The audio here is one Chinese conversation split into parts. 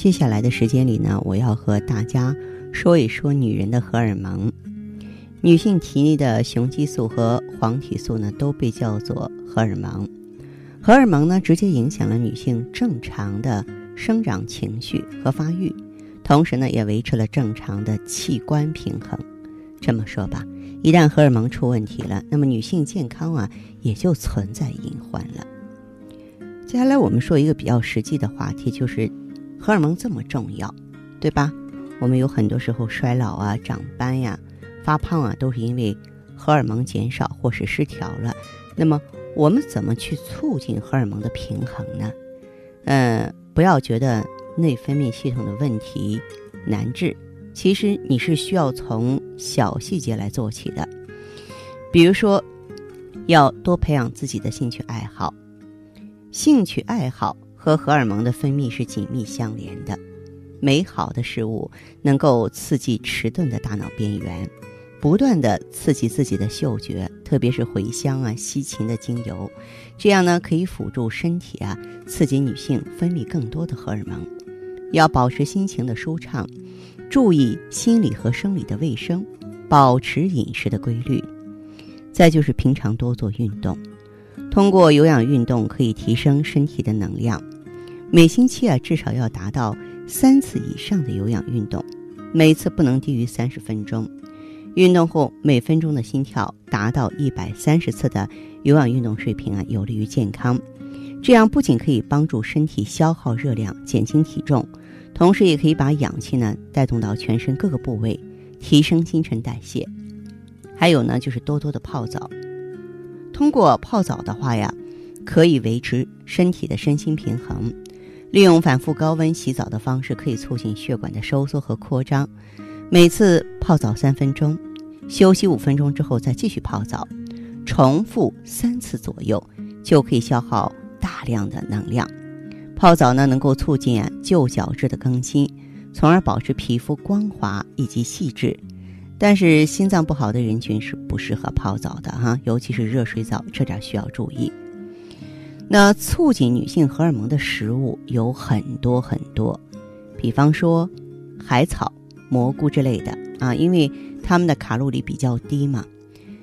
接下来的时间里呢，我要和大家说一说女人的荷尔蒙。女性体内的雄激素和黄体素呢，都被叫做荷尔蒙。荷尔蒙呢，直接影响了女性正常的生长情绪和发育，同时呢，也维持了正常的器官平衡。这么说吧，一旦荷尔蒙出问题了，那么女性健康啊，也就存在隐患了。接下来我们说一个比较实际的话题，就是荷尔蒙这么重要，对吧？我们有很多时候衰老啊、长斑呀、发胖啊，都是因为荷尔蒙减少或是失调了。那么我们怎么去促进荷尔蒙的平衡呢？嗯，不要觉得内分泌系统的问题难治，其实你是需要从小细节来做起的。比如说，要多培养自己的兴趣爱好。兴趣爱好和荷尔蒙的分泌是紧密相连的。美好的事物能够刺激迟钝的大脑边缘，不断的刺激自己的嗅觉，特别是茴香啊、西芹的精油，这样呢可以辅助身体啊，刺激女性分泌更多的荷尔蒙。要保持心情的舒畅，注意心理和生理的卫生，保持饮食的规律。再就是平常多做运动。通过有氧运动可以提升身体的能量，每星期啊至少要达到三次以上的有氧运动，每次不能低于三十分钟。运动后每分钟的心跳达到一百三十次的有氧运动水平啊，有利于健康。这样不仅可以帮助身体消耗热量、减轻体重，同时也可以把氧气呢带动到全身各个部位，提升新陈代谢。还有呢，就是多多的泡澡。通过泡澡的话呀，可以维持身体的身心平衡。利用反复高温洗澡的方式，可以促进血管的收缩和扩张。每次泡澡三分钟，休息五分钟之后再继续泡澡，重复三次左右，就可以消耗大量的能量。泡澡呢，能够促进旧角质的更新，从而保持皮肤光滑以及细致。但是心脏不好的人群是不适合泡澡的哈，尤其是热水澡，这点需要注意。那促进女性荷尔蒙的食物有很多很多，比方说海草、蘑菇之类的啊，因为它们的卡路里比较低嘛，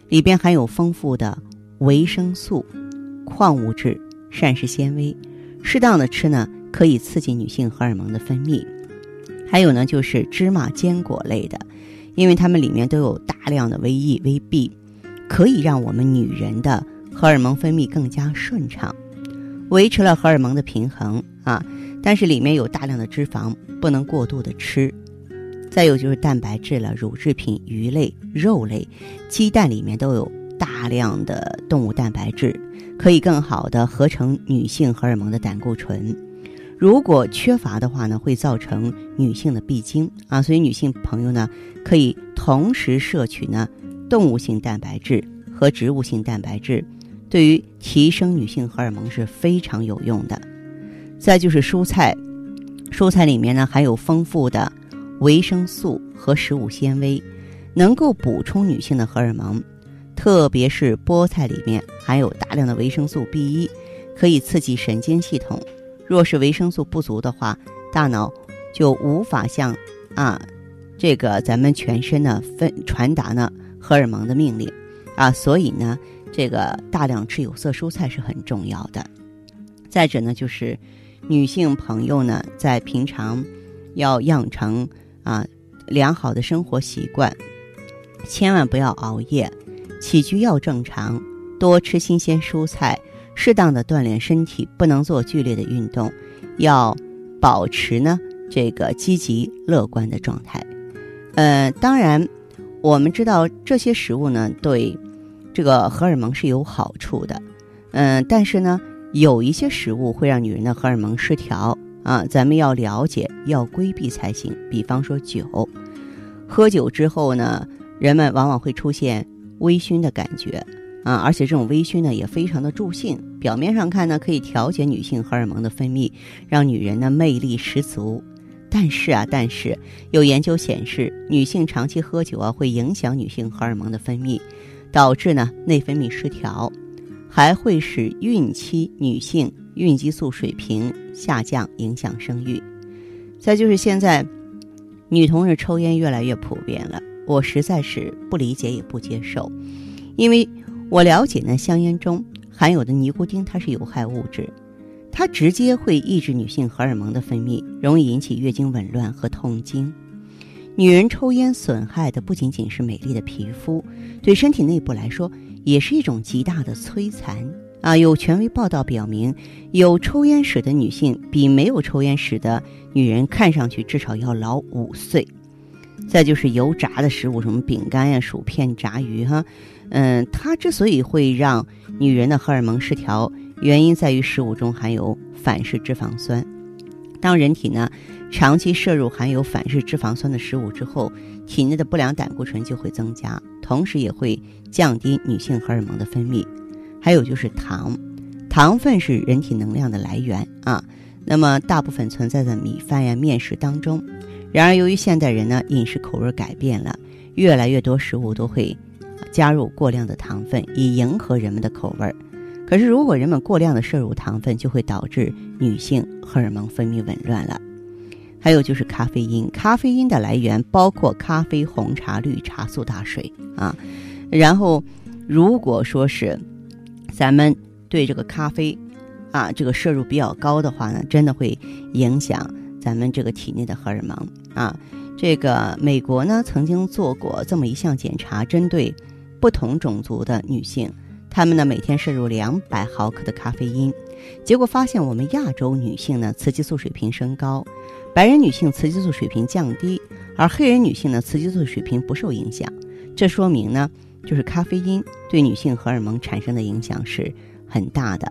里边含有丰富的维生素、矿物质、膳食纤维，适当的吃呢，可以刺激女性荷尔蒙的分泌。还有呢，就是芝麻、坚果类的。因为它们里面都有大量的维 E、维 B，可以让我们女人的荷尔蒙分泌更加顺畅，维持了荷尔蒙的平衡啊。但是里面有大量的脂肪，不能过度的吃。再有就是蛋白质了，乳制品、鱼类、肉类、鸡蛋里面都有大量的动物蛋白质，可以更好的合成女性荷尔蒙的胆固醇。如果缺乏的话呢，会造成女性的闭经啊，所以女性朋友呢，可以同时摄取呢动物性蛋白质和植物性蛋白质，对于提升女性荷尔蒙是非常有用的。再就是蔬菜，蔬菜里面呢含有丰富的维生素和食物纤维，能够补充女性的荷尔蒙，特别是菠菜里面含有大量的维生素 B 一，可以刺激神经系统。若是维生素不足的话，大脑就无法向啊这个咱们全身呢分传达呢荷尔蒙的命令啊，所以呢这个大量吃有色蔬菜是很重要的。再者呢，就是女性朋友呢在平常要养成啊良好的生活习惯，千万不要熬夜，起居要正常，多吃新鲜蔬菜。适当的锻炼身体，不能做剧烈的运动，要保持呢这个积极乐观的状态。呃，当然，我们知道这些食物呢对这个荷尔蒙是有好处的。嗯，但是呢，有一些食物会让女人的荷尔蒙失调啊，咱们要了解，要规避才行。比方说酒，喝酒之后呢，人们往往会出现微醺的感觉啊，而且这种微醺呢也非常的助兴。表面上看呢，可以调节女性荷尔蒙的分泌，让女人呢魅力十足。但是啊，但是有研究显示，女性长期喝酒啊，会影响女性荷尔蒙的分泌，导致呢内分泌失调，还会使孕期女性。孕激素水平下降，影响生育。再就是现在，女同志抽烟越来越普遍了，我实在是不理解也不接受。因为我了解呢，香烟中含有的尼古丁它是有害物质，它直接会抑制女性荷尔蒙的分泌，容易引起月经紊乱和痛经。女人抽烟损害的不仅仅是美丽的皮肤，对身体内部来说也是一种极大的摧残。啊，有权威报道表明，有抽烟史的女性比没有抽烟史的女人看上去至少要老五岁。再就是油炸的食物，什么饼干呀、薯片、炸鱼，哈，嗯，它之所以会让女人的荷尔蒙失调，原因在于食物中含有反式脂肪酸。当人体呢长期摄入含有反式脂肪酸的食物之后，体内的不良胆固醇就会增加，同时也会降低女性荷尔蒙的分泌。还有就是糖，糖分是人体能量的来源啊。那么大部分存在在米饭呀、面食当中。然而，由于现代人呢饮食口味改变了，越来越多食物都会加入过量的糖分，以迎合人们的口味儿。可是，如果人们过量的摄入糖分，就会导致女性荷尔蒙分泌紊乱了。还有就是咖啡因，咖啡因的来源包括咖啡、红茶、绿茶、苏打水啊。然后，如果说是咱们对这个咖啡，啊，这个摄入比较高的话呢，真的会影响咱们这个体内的荷尔蒙啊。这个美国呢曾经做过这么一项检查，针对不同种族的女性，她们呢每天摄入两百毫克的咖啡因，结果发现我们亚洲女性呢雌激素水平升高，白人女性雌激素水平降低，而黑人女性呢雌激素水平不受影响。这说明呢。就是咖啡因对女性荷尔蒙产生的影响是很大的，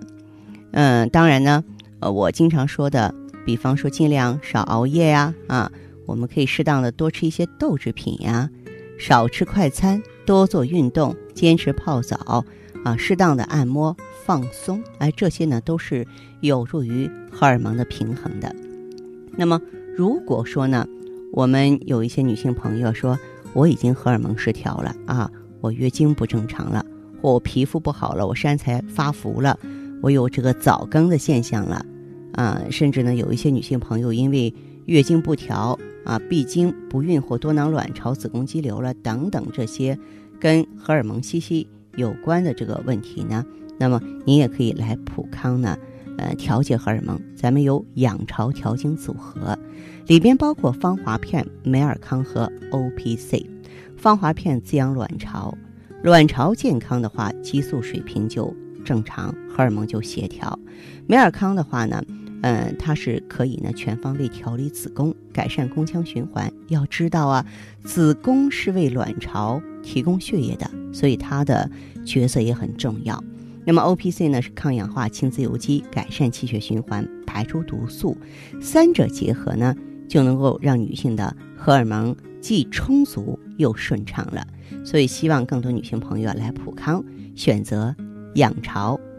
嗯，当然呢，呃，我经常说的，比方说尽量少熬夜呀，啊，我们可以适当的多吃一些豆制品呀，少吃快餐，多做运动，坚持泡澡，啊，适当的按摩放松，哎，这些呢都是有助于荷尔蒙的平衡的。那么如果说呢，我们有一些女性朋友说我已经荷尔蒙失调了啊。我月经不正常了，或我皮肤不好了，我身材发福了，我有这个早更的现象了，啊，甚至呢，有一些女性朋友因为月经不调啊，闭经不孕或多囊卵巢、子宫肌瘤了等等这些跟荷尔蒙息息有关的这个问题呢，那么您也可以来普康呢，呃，调节荷尔蒙。咱们有养巢调经组合，里边包括芳华片、美尔康和 O P C。芳华片滋养卵巢，卵巢健康的话，激素水平就正常，荷尔蒙就协调。美尔康的话呢，嗯，它是可以呢全方位调理子宫，改善宫腔循环。要知道啊，子宫是为卵巢提供血液的，所以它的角色也很重要。那么 O P C 呢是抗氧化清自由基，改善气血循环，排出毒素，三者结合呢，就能够让女性的荷尔蒙既充足。又顺畅了，所以希望更多女性朋友来普康选择养巢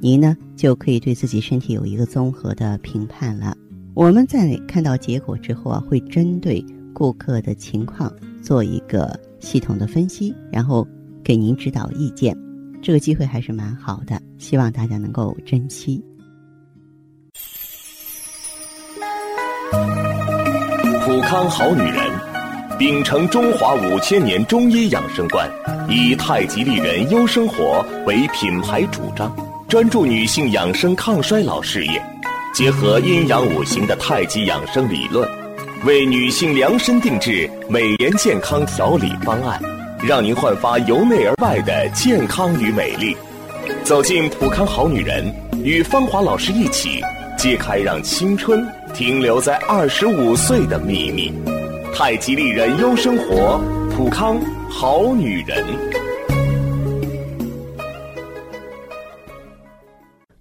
您呢就可以对自己身体有一个综合的评判了。我们在看到结果之后啊，会针对顾客的情况做一个系统的分析，然后给您指导意见。这个机会还是蛮好的，希望大家能够珍惜。普康好女人。秉承中华五千年中医养生观，以太极丽人优生活为品牌主张，专注女性养生抗衰老事业，结合阴阳五行的太极养生理论，为女性量身定制美颜健康调理方案，让您焕发由内而外的健康与美丽。走进普康好女人，与芳华老师一起揭开让青春停留在二十五岁的秘密。太极丽人优生活，普康好女人。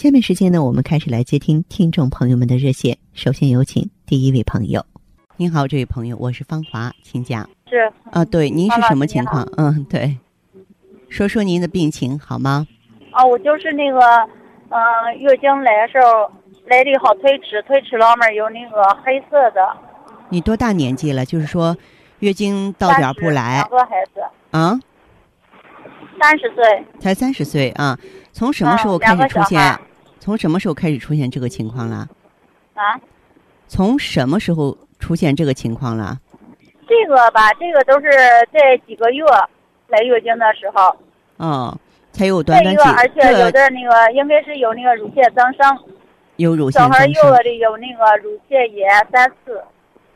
下面时间呢，我们开始来接听听众朋友们的热线。首先有请第一位朋友。您好，这位朋友，我是芳华，请讲。是啊，对，您是什么情况？嗯，对，说说您的病情好吗？啊，我就是那个，嗯，月经来的时候来的好推迟，推迟了面有那个黑色的。你多大年纪了？就是说，月经到点不来。两个孩子。啊？三十岁。才三十岁啊？从什么时候开始出现？从什么时候开始出现这个情况了？啊？从什么时候出现这个情况了？这个吧，这个都是在几个月来月经的时候。哦，才有短短几个而且有的那个应该是有那个乳腺增生。有乳腺增生。小孩有的有那个乳腺炎三次。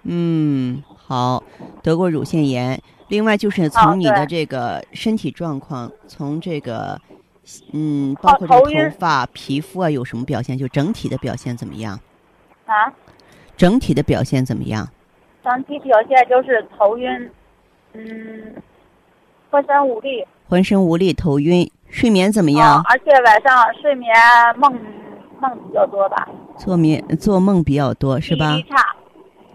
嗯，好，得过乳腺炎。另外就是从你的这个身体状况，从这个。嗯，包括这头发、皮肤啊，有什么表现？就整体的表现怎么样？啊？整体的表现怎么样？整体表现就是头晕，嗯，浑身无力。浑身无力、头晕，睡眠怎么样？而且晚上睡眠梦梦比较多吧？做眠做梦比较多是吧？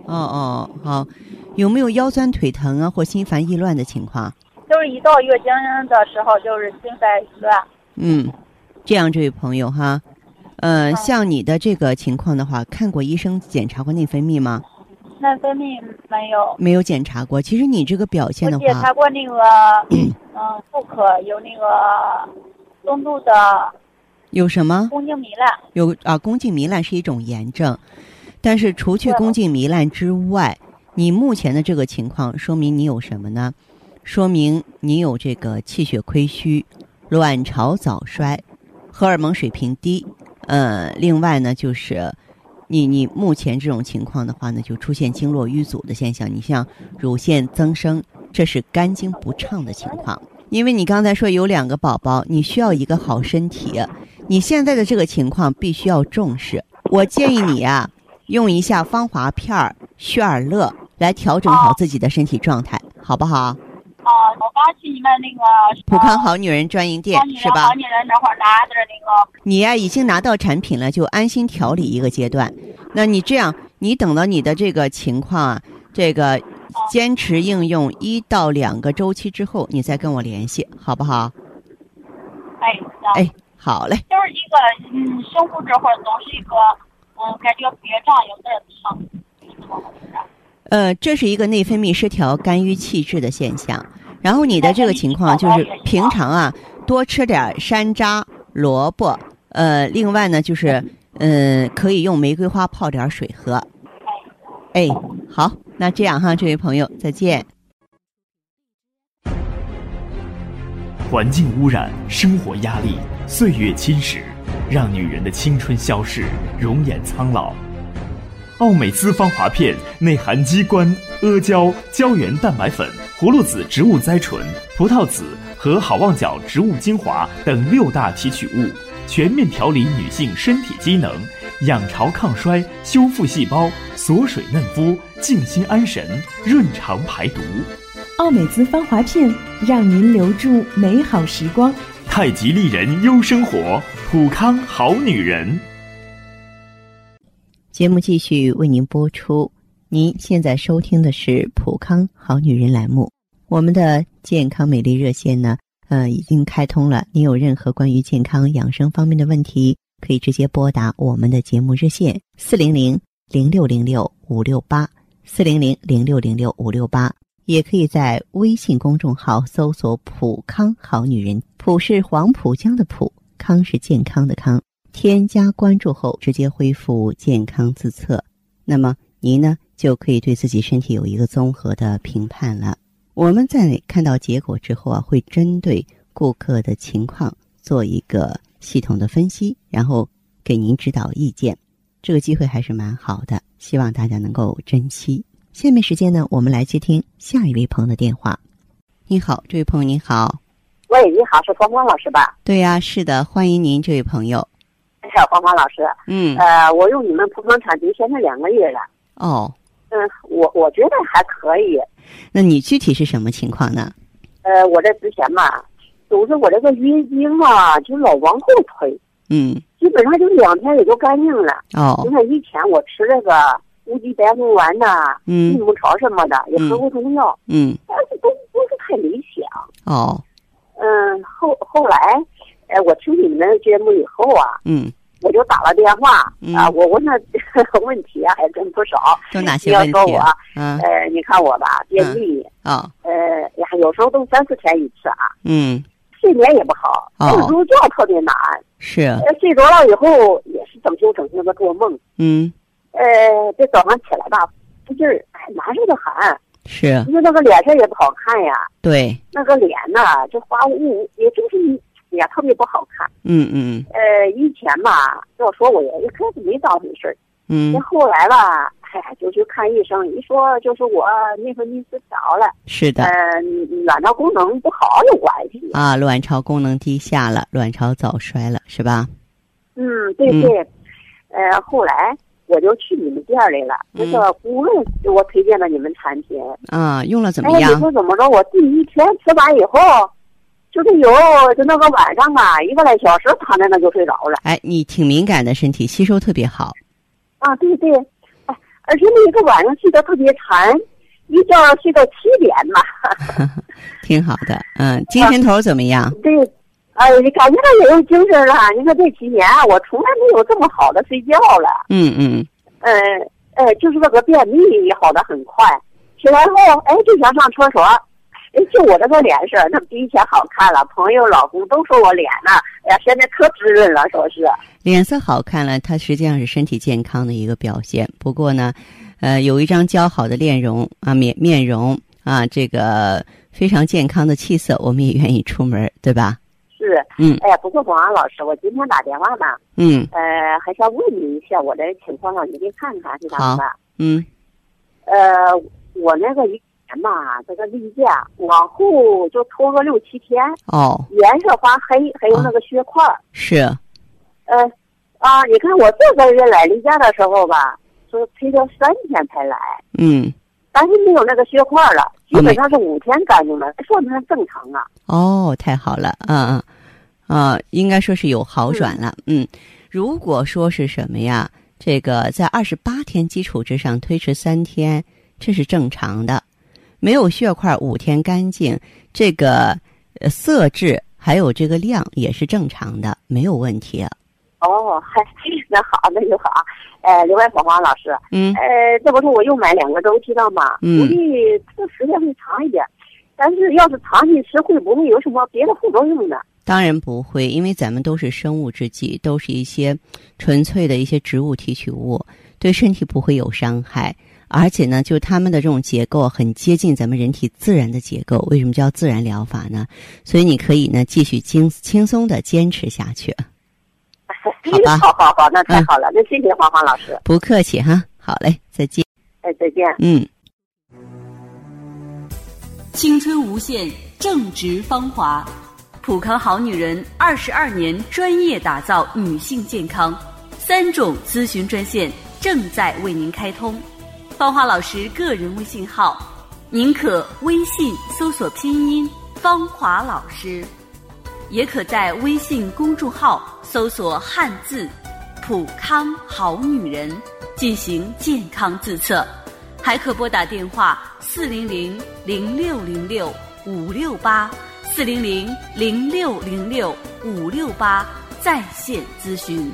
哦哦，好，有没有腰酸腿疼啊，或心烦意乱的情况？就是一到月经的时候，就是心烦意乱。嗯，这样，这位朋友哈，呃，像你的这个情况的话，看过医生检查过内分泌吗？内分泌没有。没有检查过。其实你这个表现的话，检查过那个，嗯，妇科有那个中度的。有什么？宫颈糜烂。有啊，宫颈糜烂是一种炎症，但是除去宫颈糜烂之外，你目前的这个情况说明你有什么呢？说明你有这个气血亏虚。卵巢早衰，荷尔蒙水平低，呃，另外呢，就是你你目前这种情况的话呢，就出现经络瘀阻的现象。你像乳腺增生，这是肝经不畅的情况。因为你刚才说有两个宝宝，你需要一个好身体，你现在的这个情况必须要重视。我建议你啊，用一下芳华片儿、血尔乐来调整好自己的身体状态，好不好？啊，我刚去你们那个普康好女人专营店是吧？好女人那会儿拿的那个。你呀，已经拿到产品了，就安心调理一个阶段。那你这样，你等到你的这个情况啊，这个坚持应用一到两个周期之后，你再跟我联系，好不好？哎，哎，好嘞。就是一个，嗯，胸部这块总是一个，嗯，感觉憋胀，有点疼。呃，这是一个内分泌失调、肝郁气滞的现象。然后你的这个情况就是平常啊，多吃点山楂、萝卜。呃，另外呢，就是嗯，可以用玫瑰花泡点水喝。哎，好，那这样哈，这位朋友，再见。环境污染、生活压力、岁月侵蚀，让女人的青春消逝，容颜苍老。奥美姿芳华片内含鸡冠、阿胶、胶原蛋白粉、葫芦籽植物甾醇、葡萄籽和好望角植物精华等六大提取物，全面调理女性身体机能，养巢抗衰，修复细胞，锁水嫩肤，静心安神，润肠排毒。奥美姿芳华片让您留住美好时光。太极丽人优生活，普康好女人。节目继续为您播出。您现在收听的是《普康好女人》栏目。我们的健康美丽热线呢，呃，已经开通了。您有任何关于健康养生方面的问题，可以直接拨打我们的节目热线：四零零零六零六五六八，四零零零六零六五六八，也可以在微信公众号搜索“普康好女人”，普是黄浦江的浦，康是健康的康。添加关注后，直接恢复健康自测，那么您呢就可以对自己身体有一个综合的评判了。我们在看到结果之后啊，会针对顾客的情况做一个系统的分析，然后给您指导意见。这个机会还是蛮好的，希望大家能够珍惜。下面时间呢，我们来接听下一位朋友的电话。你好，这位朋友你好。喂，你好，是芳芳老师吧？对呀，是的，欢迎您，这位朋友。你好，芳芳老师。嗯。呃，我用你们普康产品现在两个月了。哦。嗯，我我觉得还可以。那你具体是什么情况呢？呃，我这之前嘛，总是我这个月经啊，就老往后推。嗯。基本上就两天也就干净了。哦。你看以前我吃这个乌鸡白凤丸呐，嗯，益母草什么的，也喝过中药。嗯。但是都不是太理想。哦。嗯，后后来，哎，我听你们节目以后啊。嗯。我就打了电话啊，我问他 问题啊，还真不少。都哪些问题？要说我，嗯，呃，你看我吧，便秘啊，呃呀，有时候都三四天一次啊。嗯。睡眠也不好，入觉特别难。是。睡着了以后也是整宿整宿的做梦。嗯。呃，这早上起来吧，这劲儿哎难受的很。是。你说那个脸色也不好看呀。对。那个脸呐，就花雾，也就是你。也特别不好看。嗯嗯。呃，以前吧，要说我也一开始没当回事儿。嗯。那后来吧，哎，就去看医生，一说就是我内分泌失调了。是的。嗯，卵巢功能不好有关系。啊，卵巢功能低下了，卵巢早衰了，是吧？嗯，对对。呃，后来我就去你们店里了，那个顾问给我推荐了你们产品。啊，用了怎么样？哎，你说怎么着？我第一天吃完以后。就是有，就那个晚上啊，一个来小时躺在那就睡着了。哎，你挺敏感的身体，吸收特别好。啊，对对，哎，而且那个晚上睡得特别沉，一觉睡到七点嘛。挺好的，嗯，精神头怎么样？对，哎，感觉到也有精神了。你看这几年，我从来没有这么好的睡觉了。嗯嗯。呃，呃，就是那个便秘也好的很快，起来后，哎，就想上厕所。哎，就我这个脸色，那比以前好看了。朋友、老公都说我脸呢，哎呀，现在可滋润了，说是。脸色好看了，它实际上是身体健康的一个表现。不过呢，呃，有一张姣好的面容啊，面面容啊，这个非常健康的气色，我们也愿意出门，对吧？是。嗯。哎呀，不过广安老师，我今天打电话呢。嗯。呃，还想问你一下，我的情况让你给看看是咋的？嗯。呃，我那个一。嘛，这个例假往后就拖个六七天哦，颜色发黑，还有那个血块是，呃，啊，你看我这个月来例假的时候吧，是推到三天才来，嗯，但是没有那个血块了，基本上是五天干净了，说明正常啊。哦，太好了，嗯嗯，啊，应该说是有好转了，嗯，如果说是什么呀，这个在二十八天基础之上推迟三天，这是正常的。没有血块，五天干净，这个色质还有这个量也是正常的，没有问题。哦，嗨，那好，那就好。呃，另外，黄黄老师，嗯，呃，这不是我又买两个周期了吗？嗯，估计这时间会长一点，但是要是长期吃，会不会有什么别的副作用呢？当然不会，因为咱们都是生物制剂，都是一些纯粹的一些植物提取物，对身体不会有伤害。而且呢，就他们的这种结构很接近咱们人体自然的结构。为什么叫自然疗法呢？所以你可以呢继续轻轻松的坚持下去。好吧，好好好，那太好了，那谢谢黄黄老师。不客气哈，好嘞，再见。哎，再见。嗯。青春无限，正值芳华，普康好女人二十二年专业打造女性健康，三种咨询专线正在为您开通。芳华老师个人微信号，您可微信搜索拼音“芳华老师”，也可在微信公众号搜索汉字“普康好女人”进行健康自测，还可拨打电话四零零零六零六五六八四零零零六零六五六八在线咨询。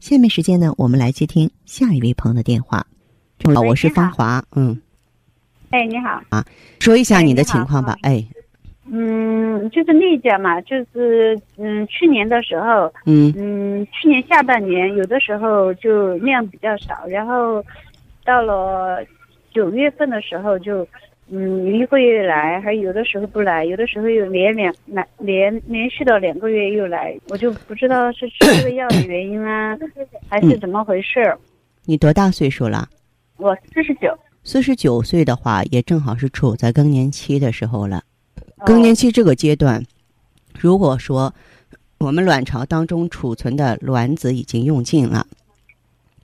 下面时间呢，我们来接听下一位朋友的电话。好，我是芳华，嗯。哎，你好。啊，说一下你的情况吧。哎。嗯，就是例假嘛，就是嗯，去年的时候，嗯嗯，去年下半年有的时候就量比较少，然后到了九月份的时候就嗯一个月来，还有的时候不来，有的时候又连两来连连续的两个月又来，我就不知道是吃这个药的原因啊，还是怎么回事？你多大岁数了？我四十九。四十九岁的话，也正好是处在更年期的时候了。更年期这个阶段，如果说我们卵巢当中储存的卵子已经用尽了，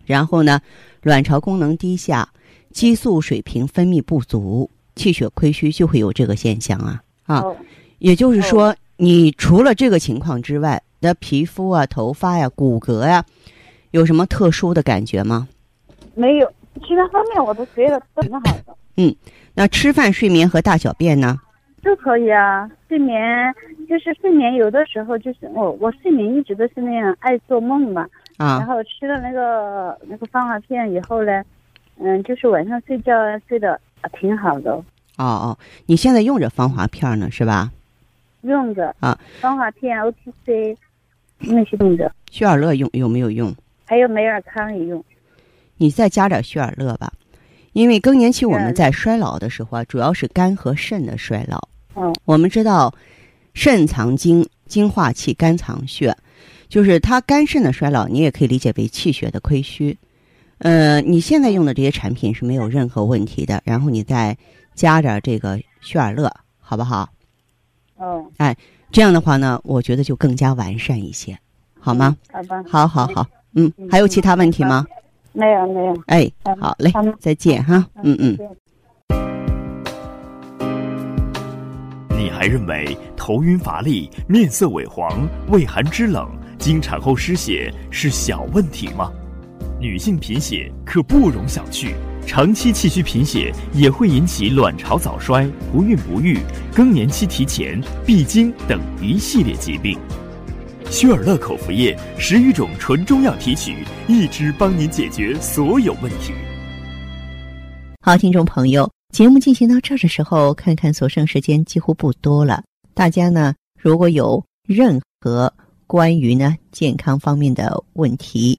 然后呢，卵巢功能低下，激素水平分泌不足，气血亏虚，就会有这个现象啊啊。也就是说，你除了这个情况之外，的皮肤啊、头发呀、骨骼呀，有什么特殊的感觉吗？没有，其他方面我都觉得都挺好的。嗯，那吃饭、睡眠和大小便呢？都可以啊，睡眠就是睡眠，有的时候就是我我睡眠一直都是那样爱做梦嘛，啊，然后吃了那个那个芳华片以后呢，嗯，就是晚上睡觉睡得挺好的。哦哦，你现在用着芳华片呢是吧？用着啊，芳华片、O T C 那些用着。血尔乐用有没有用？还有美尔康也用。你再加点血尔乐吧，因为更年期我们在衰老的时候啊，主要是肝和肾的衰老。嗯，我们知道，肾藏精，精化气，肝藏血，就是它肝肾的衰老，你也可以理解为气血的亏虚。呃，你现在用的这些产品是没有任何问题的，然后你再加点这个血尔乐，好不好？嗯，哎，这样的话呢，我觉得就更加完善一些，好吗？好吧。好好好，嗯，还有其他问题吗？没有没有。哎，好嘞，再见哈，嗯嗯。你还认为头晕乏力、面色萎黄、畏寒肢冷、经产后失血是小问题吗？女性贫血可不容小觑，长期气虚贫血也会引起卵巢早衰、不孕不育、更年期提前、闭经等一系列疾病。血尔乐口服液十余种纯中药提取，一支帮您解决所有问题。好，听众朋友。节目进行到这儿的时候，看看所剩时间几乎不多了。大家呢，如果有任何关于呢健康方面的问题，